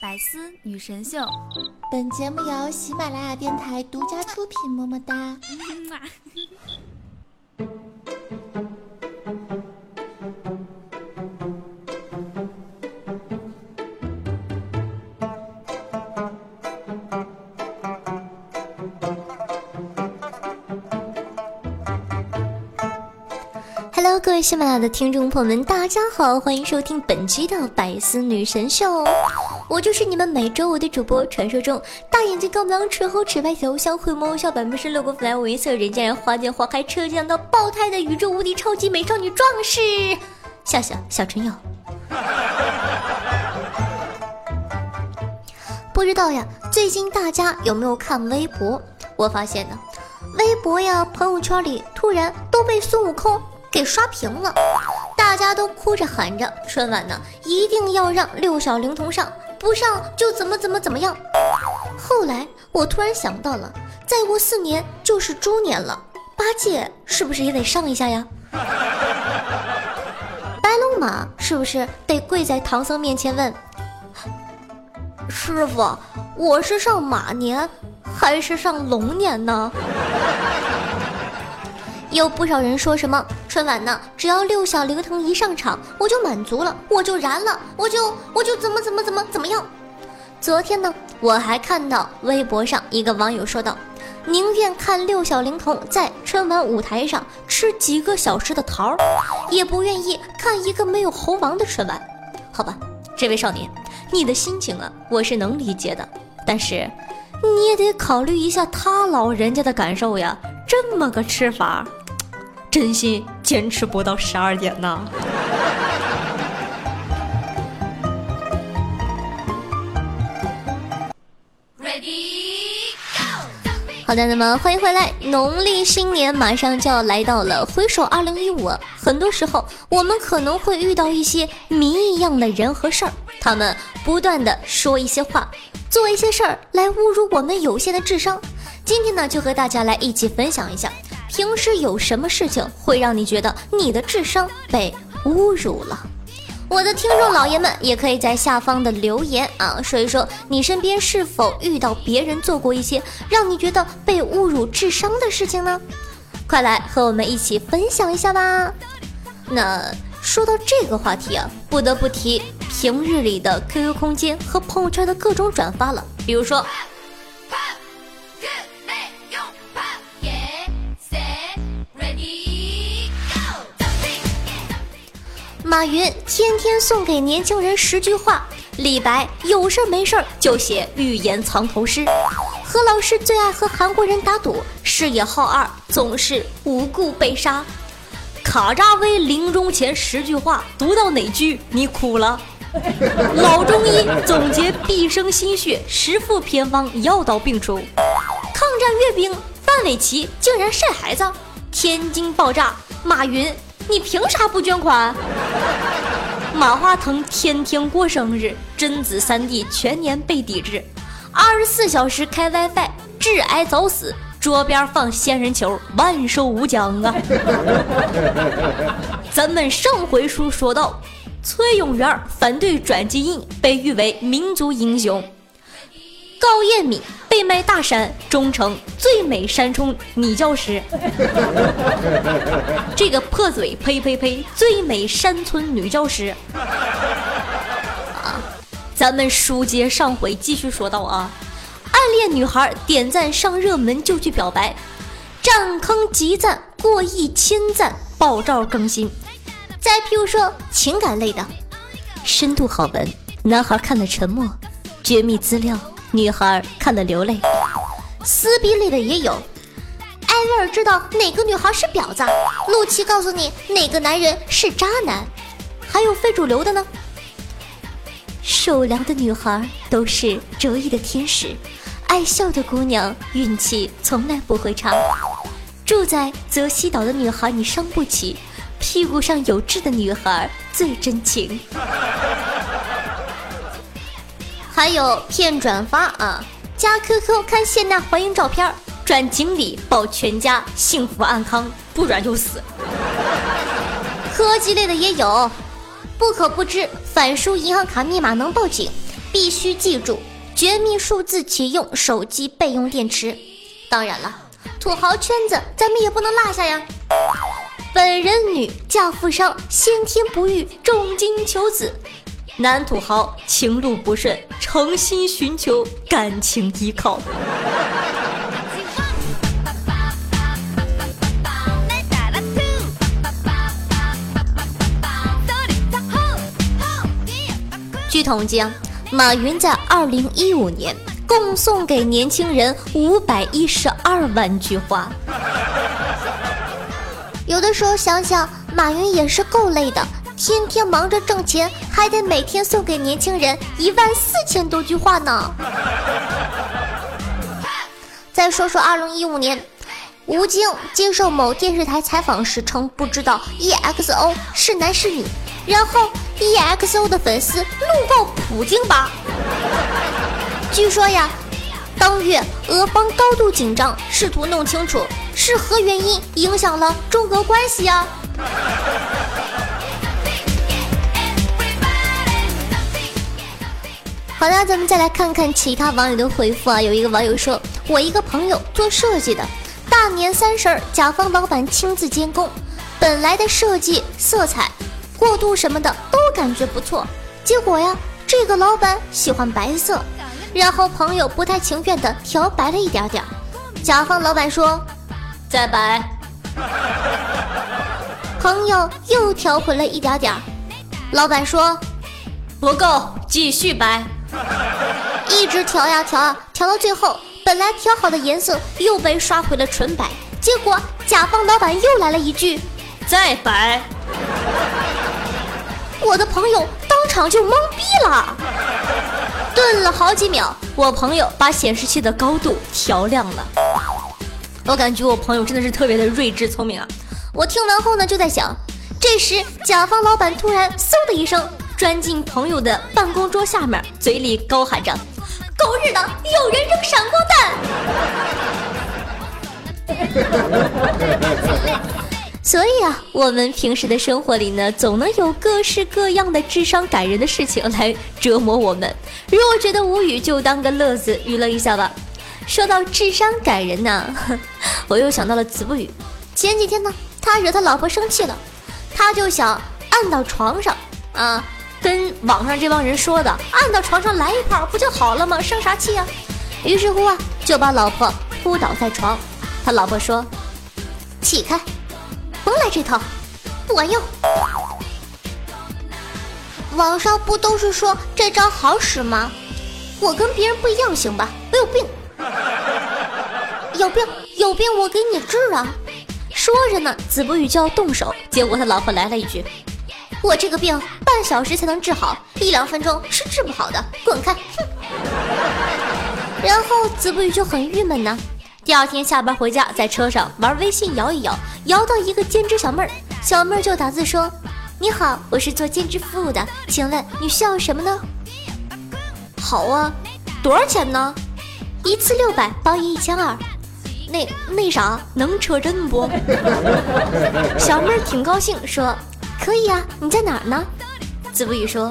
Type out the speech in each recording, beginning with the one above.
百思女神秀，本节目由喜马拉雅电台独家出品，么么哒。Hello，各位喜马拉雅的听众朋友们，大家好，欢迎收听本期的百思女神秀，我就是你们每周五的主播，传说中大眼睛高不亮、唇厚齿白、头像会摸笑百分之六个粉五颜色人见人花见花开、车见到爆胎的宇宙无敌超级美少女壮士笑笑小春瑶。不知道呀，最近大家有没有看微博？我发现呢，微博呀、朋友圈里突然都被孙悟空给刷屏了，大家都哭着喊着春晚呢一定要让六小龄童上，不上就怎么怎么怎么样。后来我突然想到了，再过四年就是猪年了，八戒是不是也得上一下呀？白龙马是不是得跪在唐僧面前问？师傅，我是上马年还是上龙年呢？有不少人说什么春晚呢，只要六小龄童一上场，我就满足了，我就燃了，我就我就怎么怎么怎么怎么样。昨天呢，我还看到微博上一个网友说道，宁愿看六小龄童在春晚舞台上吃几个小时的桃儿，也不愿意看一个没有猴王的春晚。好吧，这位少年，你的心情啊，我是能理解的，但是你也得考虑一下他老人家的感受呀。这么个吃法，真心坚持不到十二点呢。好的，那么欢迎回来。农历新年马上就要来到了，回首二零一五，很多时候我们可能会遇到一些谜一样的人和事儿，他们不断的说一些话，做一些事儿来侮辱我们有限的智商。今天呢，就和大家来一起分享一下，平时有什么事情会让你觉得你的智商被侮辱了？我的听众老爷们也可以在下方的留言啊，说一说你身边是否遇到别人做过一些让你觉得被侮辱智商的事情呢？快来和我们一起分享一下吧。那说到这个话题啊，不得不提平日里的 QQ 空间和朋友圈的各种转发了，比如说。马云天天送给年轻人十句话，李白有事没事就写寓言藏头诗，何老师最爱和韩国人打赌，视野好二总是无故被杀。卡扎威临终前十句话，读到哪句你哭了？老中医总结毕生心血，十副偏方药到病除。抗战阅兵范玮琪竟然晒孩子，天津爆炸马云。你凭啥不捐款？马化腾天天过生日，贞子三弟全年被抵制，二十四小时开 WiFi，致癌早死，桌边放仙人球，万寿无疆啊！咱们上回书说到，崔永元反对转基因，被誉为民族英雄。高艳敏被卖大山，终成最美山冲女教师。这个破嘴，呸呸呸！最美山村女教师。啊，咱们书接上回，继续说到啊，暗恋女孩点赞上热门就去表白，占坑集赞过亿千赞，爆照更新。再譬如说情感类的，深度好文，男孩看了沉默，绝密资料。女孩看了流泪，撕逼类的也有。艾薇儿知道哪个女孩是婊子，陆琪告诉你哪个男人是渣男，还有非主流的呢。受凉的女孩都是折翼的天使，爱笑的姑娘运气从来不会差。住在泽西岛的女孩你伤不起，屁股上有痣的女孩最真情。还有骗转发啊，加 QQ 看谢娜怀孕照片，转锦鲤保全家幸福安康，不转就死。科技类的也有，不可不知反输银行卡密码能报警，必须记住绝密数字启用手机备用电池。当然了，土豪圈子咱们也不能落下呀。本人女嫁富商，先天不育，重金求子。男土豪情路不顺，诚心寻求感情依靠。据统计啊，马云在二零一五年共送给年轻人五百一十二万句话。有的时候想想，马云也是够累的，天天忙着挣钱，还得每天送给年轻人一万四千多句话呢。再说说二零一五年，吴京接受某电视台采访时称不知道 EXO 是男是女，然后。EXO 的粉丝怒告普京吧。据说呀，当月俄方高度紧张，试图弄清楚是何原因影响了中俄关系啊。好了，咱们再来看看其他网友的回复啊。有一个网友说：“我一个朋友做设计的，大年三十儿甲方老板亲自监工，本来的设计色彩。”过渡什么的都感觉不错，结果呀，这个老板喜欢白色，然后朋友不太情愿的调白了一点点，甲方老板说再白，朋友又调回了一点点，老板说不够，继续白，一直调呀调啊，调到最后，本来调好的颜色又被刷回了纯白，结果甲方老板又来了一句再白。我的朋友当场就懵逼了，顿了好几秒，我朋友把显示器的高度调亮了。我感觉我朋友真的是特别的睿智聪明啊！我听完后呢，就在想，这时甲方老板突然嗖的一声钻进朋友的办公桌下面，嘴里高喊着：“狗日的，有人扔闪光弹！” 所以啊，我们平时的生活里呢，总能有各式各样的智商感人的事情来折磨我们。如果觉得无语，就当个乐子娱乐一下吧。说到智商感人呢，我又想到了子不语。前几天呢，他惹他老婆生气了，他就想按到床上啊，跟网上这帮人说的，按到床上来一炮不就好了吗？生啥气呀？于是乎啊，就把老婆扑倒在床。他老婆说：“起开。”甭来这套，不管用。网上不都是说这招好使吗？我跟别人不一样，行吧？我有病，有病，有病，我给你治啊！说着呢，子不语就要动手，结果他老婆来了一句：“我这个病半小时才能治好，一两分钟是治不好的，滚开！”哼。然后子不语就很郁闷呢。第二天下班回家，在车上玩微信摇一摇，摇到一个兼职小妹儿，小妹儿就打字说：“你好，我是做兼职服务的，请问你需要什么呢？”好啊，多少钱呢？一次六百，包夜一千二。那那啥，能车震不？小妹儿挺高兴，说：“可以啊，你在哪儿呢？”子不语说：“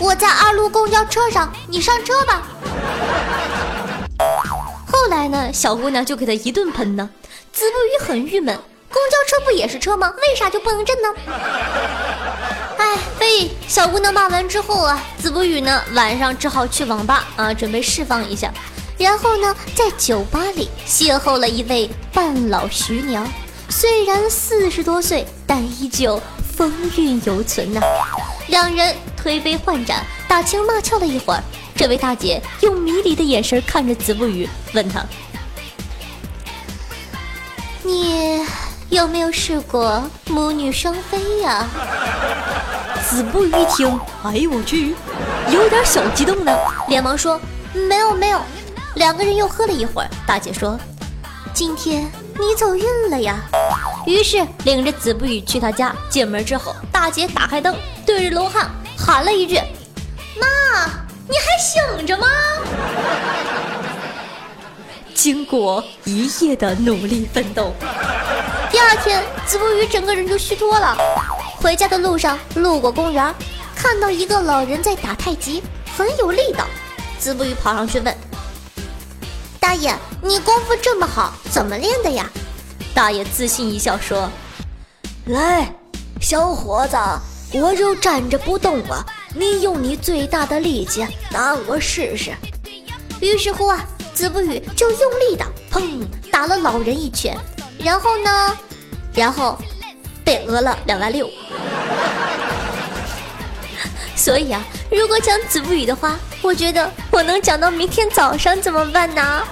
我在二路公交车上，你上车吧。”后来呢，小姑娘就给他一顿喷呢。子不语很郁闷，公交车不也是车吗？为啥就不能震呢？哎，被小姑娘骂完之后啊，子不语呢晚上只好去网吧啊，准备释放一下。然后呢，在酒吧里邂逅了一位半老徐娘，虽然四十多岁，但依旧风韵犹存呐。两人推杯换盏，打情骂俏了一会儿。这位大姐用迷离的眼神看着子不语，问他：“你有没有试过母女双飞呀？”子不语一听，哎呦我去，有点小激动呢，连忙说：“没有没有。”两个人又喝了一会儿，大姐说：“今天你走运了呀。”于是领着子不语去他家。进门之后，大姐打开灯，对着楼汉喊了一句：“妈。”你还醒着吗？经过一夜的努力奋斗，第二天子不语整个人就虚脱了。回家的路上路过公园，看到一个老人在打太极，很有力道。子不语跑上去问：“大爷，你功夫这么好，怎么练的呀？”大爷自信一笑说：“来，小伙子，我就站着不动了，你用你最大的力气打我试试。”于是乎啊，子不语就用力的砰打了老人一拳，然后呢，然后被讹了两万六。所以啊，如果讲子不语的话，我觉得我能讲到明天早上怎么办呢？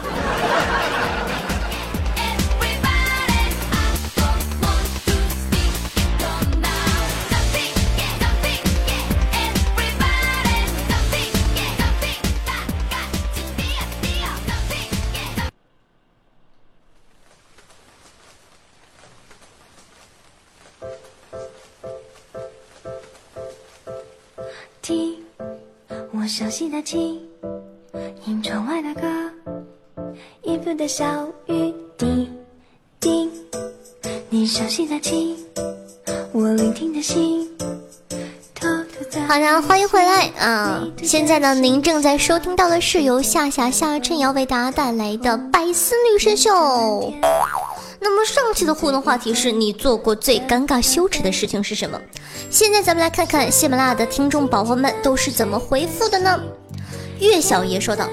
熟悉的琴，听窗外的歌，音符的小雨滴滴。你熟悉的琴，我聆听的心。好的，欢迎回来啊！现在呢，您正在收听到的是由夏夏夏春瑶为大家带来的《百思女神秀》。那么上期的互动话题是你做过最尴尬羞耻的事情是什么？现在咱们来看看喜马拉雅的听众宝宝们都是怎么回复的呢？月小爷说道：“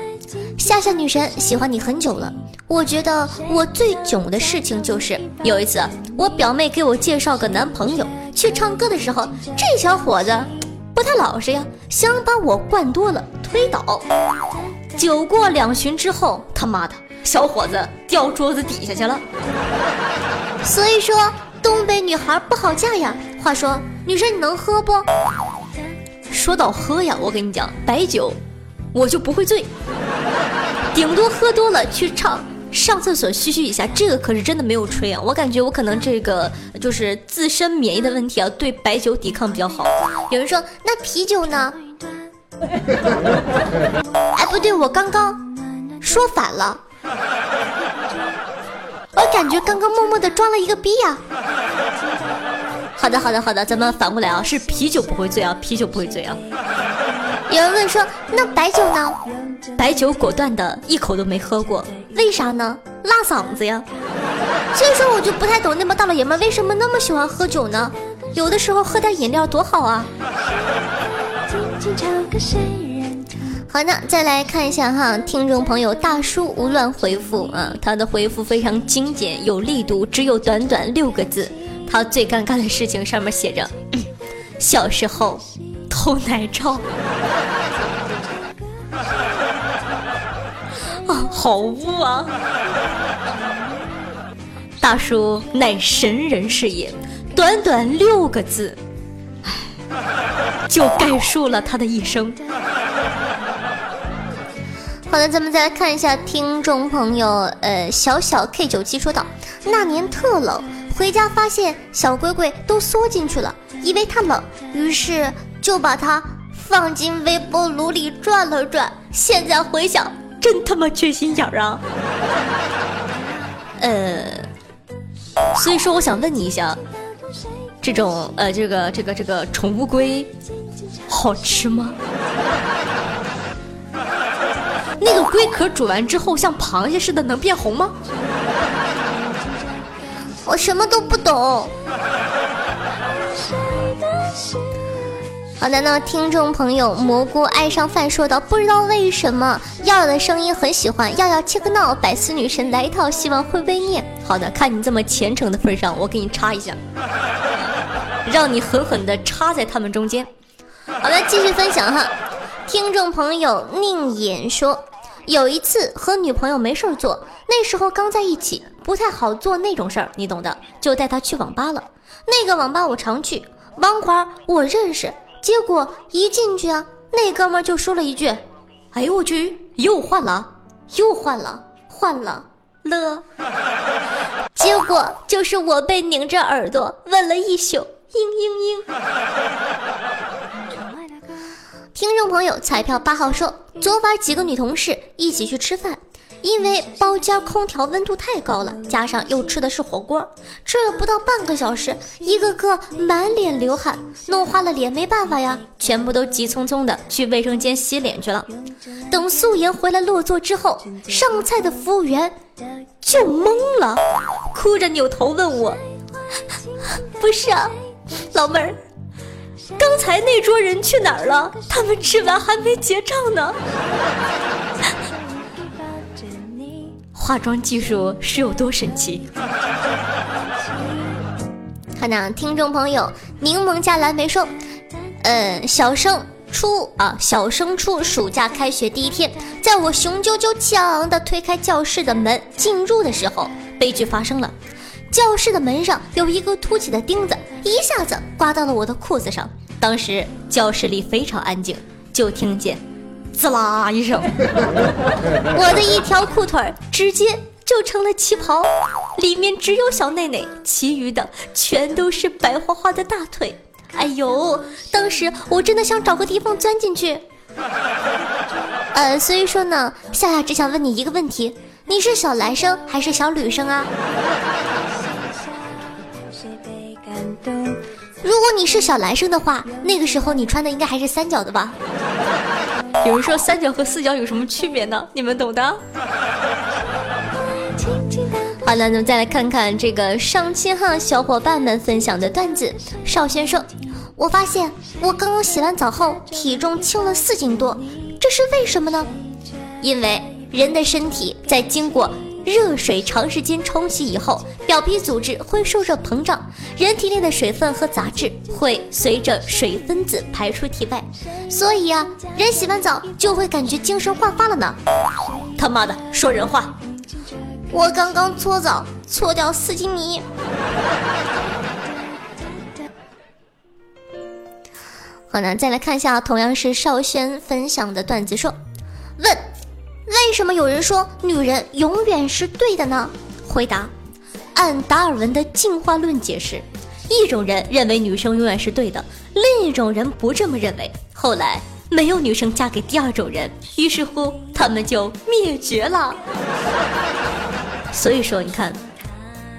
夏夏女神喜欢你很久了，我觉得我最囧的事情就是有一次我表妹给我介绍个男朋友，去唱歌的时候，这小伙子不太老实呀，想把我灌多了推倒。酒过两巡之后，他妈的！”小伙子掉桌子底下去了，所以说东北女孩不好嫁呀。话说，女生你能喝不？说到喝呀，我跟你讲，白酒我就不会醉，顶多喝多了去唱上厕所嘘嘘一下，这个可是真的没有吹啊。我感觉我可能这个就是自身免疫的问题啊，对白酒抵抗比较好。有人说那啤酒呢？哎，不对，我刚刚说反了。我感觉刚刚默默的装了一个逼呀。好的，好的，好的，咱们反过来啊，是啤酒不会醉啊，啤酒不会醉啊。有人问说，那白酒呢？白酒果断的一口都没喝过，为啥呢？辣嗓子呀。所以说我就不太懂那帮大老爷们为什么那么喜欢喝酒呢？有的时候喝点饮料多好啊。好的，再来看一下哈，听众朋友大叔无乱回复啊，他的回复非常精简有力度，只有短短六个字。他最尴尬的事情上面写着：小时候偷奶罩。啊，好污啊！大叔乃神人是也，短短六个字，就概述了他的一生。好的，咱们再来看一下听众朋友，呃，小小 K 九七说道：那年特冷，回家发现小龟龟都缩进去了，以为它冷，于是就把它放进微波炉里转了转。现在回想，真他妈缺心眼儿啊！呃，所以说我想问你一下，这种呃，这个这个这个宠物龟好吃吗？那个龟壳煮完之后像螃蟹似的，能变红吗？我什么都不懂。好的，那听众朋友蘑菇爱上饭说道：“不知道为什么耀耀的声音很喜欢，耀耀切个闹，百思女神来一套，希望会被念。好的，看你这么虔诚的份上，我给你插一下，让你狠狠的插在他们中间。好的，继续分享哈。听众朋友宁言说。有一次和女朋友没事儿做，那时候刚在一起，不太好做那种事儿，你懂的，就带她去网吧了。那个网吧我常去，网管我认识。结果一进去啊，那哥们就说了一句：“哎呦我去，又换了，又换了，换了了。”结果就是我被拧着耳朵问了一宿，嘤嘤嘤。听众朋友，彩票八号说，昨晚几个女同事一起去吃饭，因为包间空调温度太高了，加上又吃的是火锅，吃了不到半个小时，一个个满脸流汗，弄花了脸，没办法呀，全部都急匆匆的去卫生间洗脸去了。等素颜回来落座之后，上菜的服务员就懵了，哭着扭头问我：“ 不是啊，老妹儿，刚才那桌人去哪儿了？他们吃完还没结账呢。”化妆技术是有多神奇？看呐，听众朋友，柠檬加蓝莓说，嗯，小升初啊，小升初暑假开学第一天，在我雄赳赳气昂昂的推开教室的门进入的时候，悲剧发生了，教室的门上有一个凸起的钉子，一下子刮到了我的裤子上。当时教室里非常安静，就听见。滋啦一声，我的一条裤腿直接就成了旗袍，里面只有小内内，其余的全都是白花花的大腿。哎呦，当时我真的想找个地方钻进去。呃，所以说呢，夏夏只想问你一个问题：你是小男生还是小女生啊？如果你是小男生的话，那个时候你穿的应该还是三角的吧？有人说三角和四角有什么区别呢？你们懂的。好了，那么再来看看这个上期哈小伙伴们分享的段子。少先生，我发现我刚刚洗完澡后体重轻了四斤多，这是为什么呢？因为人的身体在经过。热水长时间冲洗以后，表皮组织会受热膨胀，人体内的水分和杂质会随着水分子排出体外，所以啊，人洗完澡就会感觉精神焕发了呢。他妈的，说人话！我刚刚搓澡搓掉四斤泥。好呢，再来看一下，同样是少轩分享的段子，说问。为什么有人说女人永远是对的呢？回答：按达尔文的进化论解释，一种人认为女生永远是对的，另一种人不这么认为。后来没有女生嫁给第二种人，于是乎他们就灭绝了。所以说，你看，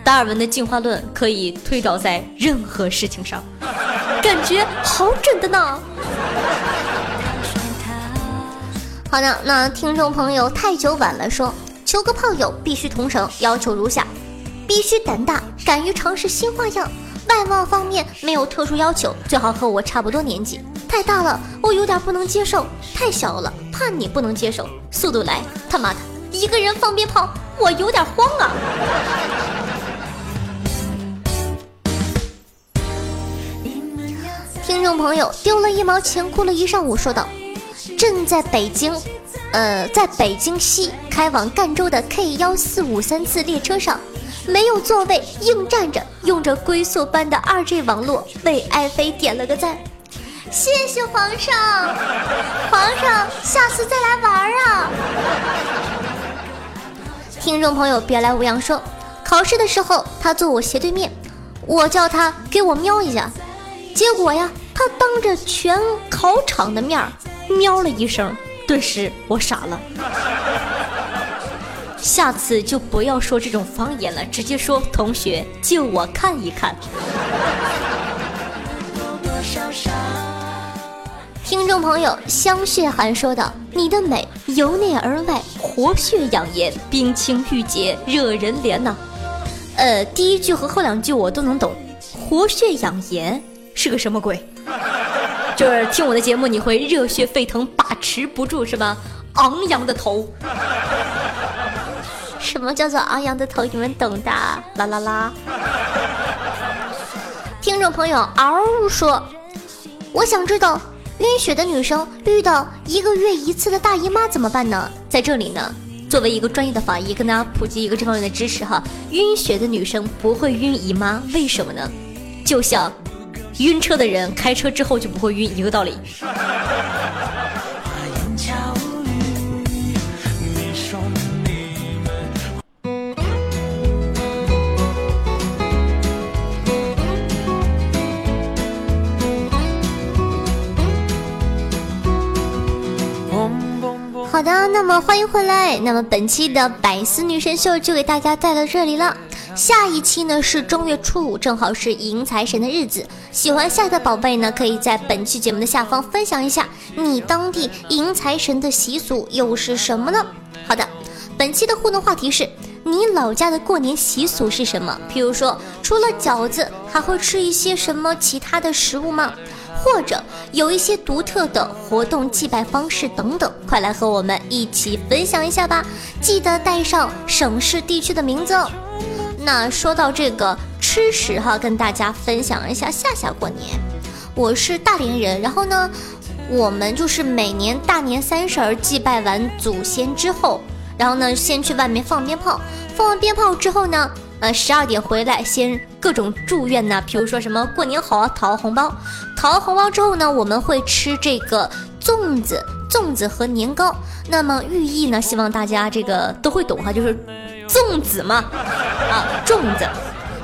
达尔文的进化论可以推导在任何事情上，感觉好准的呢。好的，那听众朋友太久晚了说，求个炮友必须同城，要求如下：必须胆大，敢于尝试新花样，外貌方面没有特殊要求，最好和我差不多年纪。太大了，我有点不能接受；太小了，怕你不能接受。速度来，他妈的，一个人放鞭炮，我有点慌啊！听众朋友丢了一毛钱，哭了一上午，说道。正在北京，呃，在北京西开往赣州的 K 幺四五三次列车上，没有座位，硬站着，用着龟速般的二 G 网络，为爱妃点了个赞，谢谢皇上，皇上，下次再来玩啊！听众朋友，别来无恙说，考试的时候他坐我斜对面，我叫他给我瞄一下，结果呀，他当着全考场的面儿。喵了一声，顿时我傻了。下次就不要说这种方言了，直接说同学借我看一看。听众朋友香血寒说道：“你的美由内而外，活血养颜，冰清玉洁，惹人怜呐。”呃，第一句和后两句我都能懂，活血养颜是个什么鬼？就是听我的节目，你会热血沸腾，把持不住是吧？昂扬的头，什么叫做昂扬的头？你们懂的，啦啦啦！听众朋友嗷说，我想知道晕血的女生遇到一个月一次的大姨妈怎么办呢？在这里呢，作为一个专业的法医，跟大家普及一个这方面的知识哈。晕血的女生不会晕姨妈，为什么呢？就像。晕车的人开车之后就不会晕，一个道理。好好的，那么欢迎回来。那么本期的百思女神秀就给大家带到这里了。下一期呢是正月初五，正好是迎财神的日子。喜欢夏的宝贝呢，可以在本期节目的下方分享一下你当地迎财神的习俗又是什么呢？好的，本期的互动话题是你老家的过年习俗是什么？譬如说，除了饺子，还会吃一些什么其他的食物吗？或者有一些独特的活动祭拜方式等等，快来和我们一起分享一下吧！记得带上省市地区的名字哦。那说到这个吃食哈，跟大家分享一下夏夏过年。我是大连人，然后呢，我们就是每年大年三十儿祭拜完祖先之后，然后呢，先去外面放鞭炮，放完鞭炮之后呢。呃，十二点回来，先各种祝愿呐，比如说什么过年好啊，讨红包，讨完红包之后呢，我们会吃这个粽子、粽子和年糕。那么寓意呢，希望大家这个都会懂哈，就是粽子嘛，啊，粽子，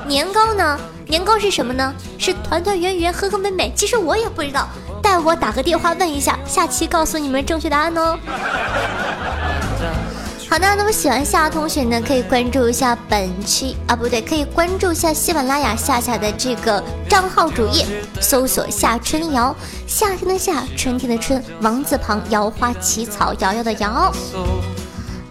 年糕呢，年糕是什么呢？是团团圆圆、和和美美。其实我也不知道，待我打个电话问一下，下期告诉你们正确答案哦。好的，那么喜欢夏同学呢，可以关注一下本期啊，不对，可以关注一下喜马拉雅夏夏的这个账号主页，搜索夏春瑶，夏天的夏，春天的春，王字旁，瑶花起草，瑶瑶的瑶。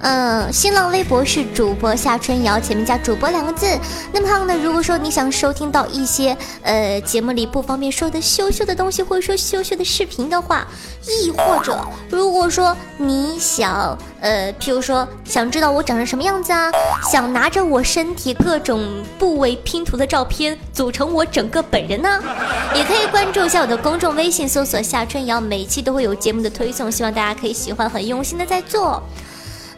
嗯，新浪微博是主播夏春瑶，前面加主播两个字。那么呢，如果说你想收听到一些呃节目里不方便说的羞羞的东西，或者说羞羞的视频的话，亦或者如果说你想呃，譬如说想知道我长成什么样子啊，想拿着我身体各种部位拼图的照片组成我整个本人呢，也可以关注一下我的公众微信，搜索夏春瑶，每期都会有节目的推送，希望大家可以喜欢，很用心的在做。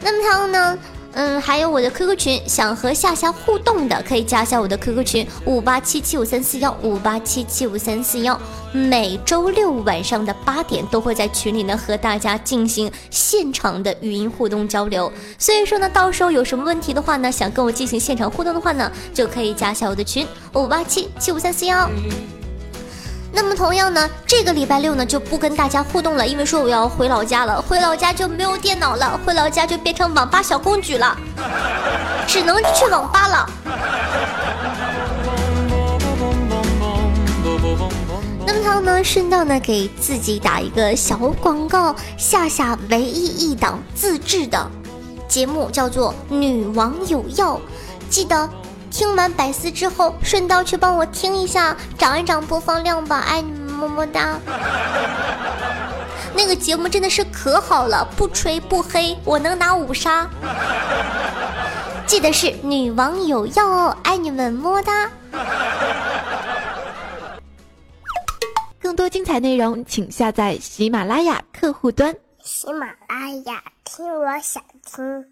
那么他呢？嗯，还有我的 QQ 群，想和夏夏互动的可以加一下我的 QQ 群五八七七五三四幺五八七七五三四幺。每周六晚上的八点都会在群里呢和大家进行现场的语音互动交流。所以说呢，到时候有什么问题的话呢，想跟我进行现场互动的话呢，就可以加一下我的群五八七七五三四幺。那么同样呢，这个礼拜六呢就不跟大家互动了，因为说我要回老家了，回老家就没有电脑了，回老家就变成网吧小公举了，只能去网吧了。那么他呢，顺道呢给自己打一个小广告，夏夏唯一一档自制的节目叫做《女王有药》，记得。听完百思之后，顺道去帮我听一下，涨一涨播放量吧，爱你们，么么哒。那个节目真的是可好了，不吹不黑，我能拿五杀。记得是女王有药哦，爱你们，么么哒。更多精彩内容，请下载喜马拉雅客户端。喜马拉雅，听我想听。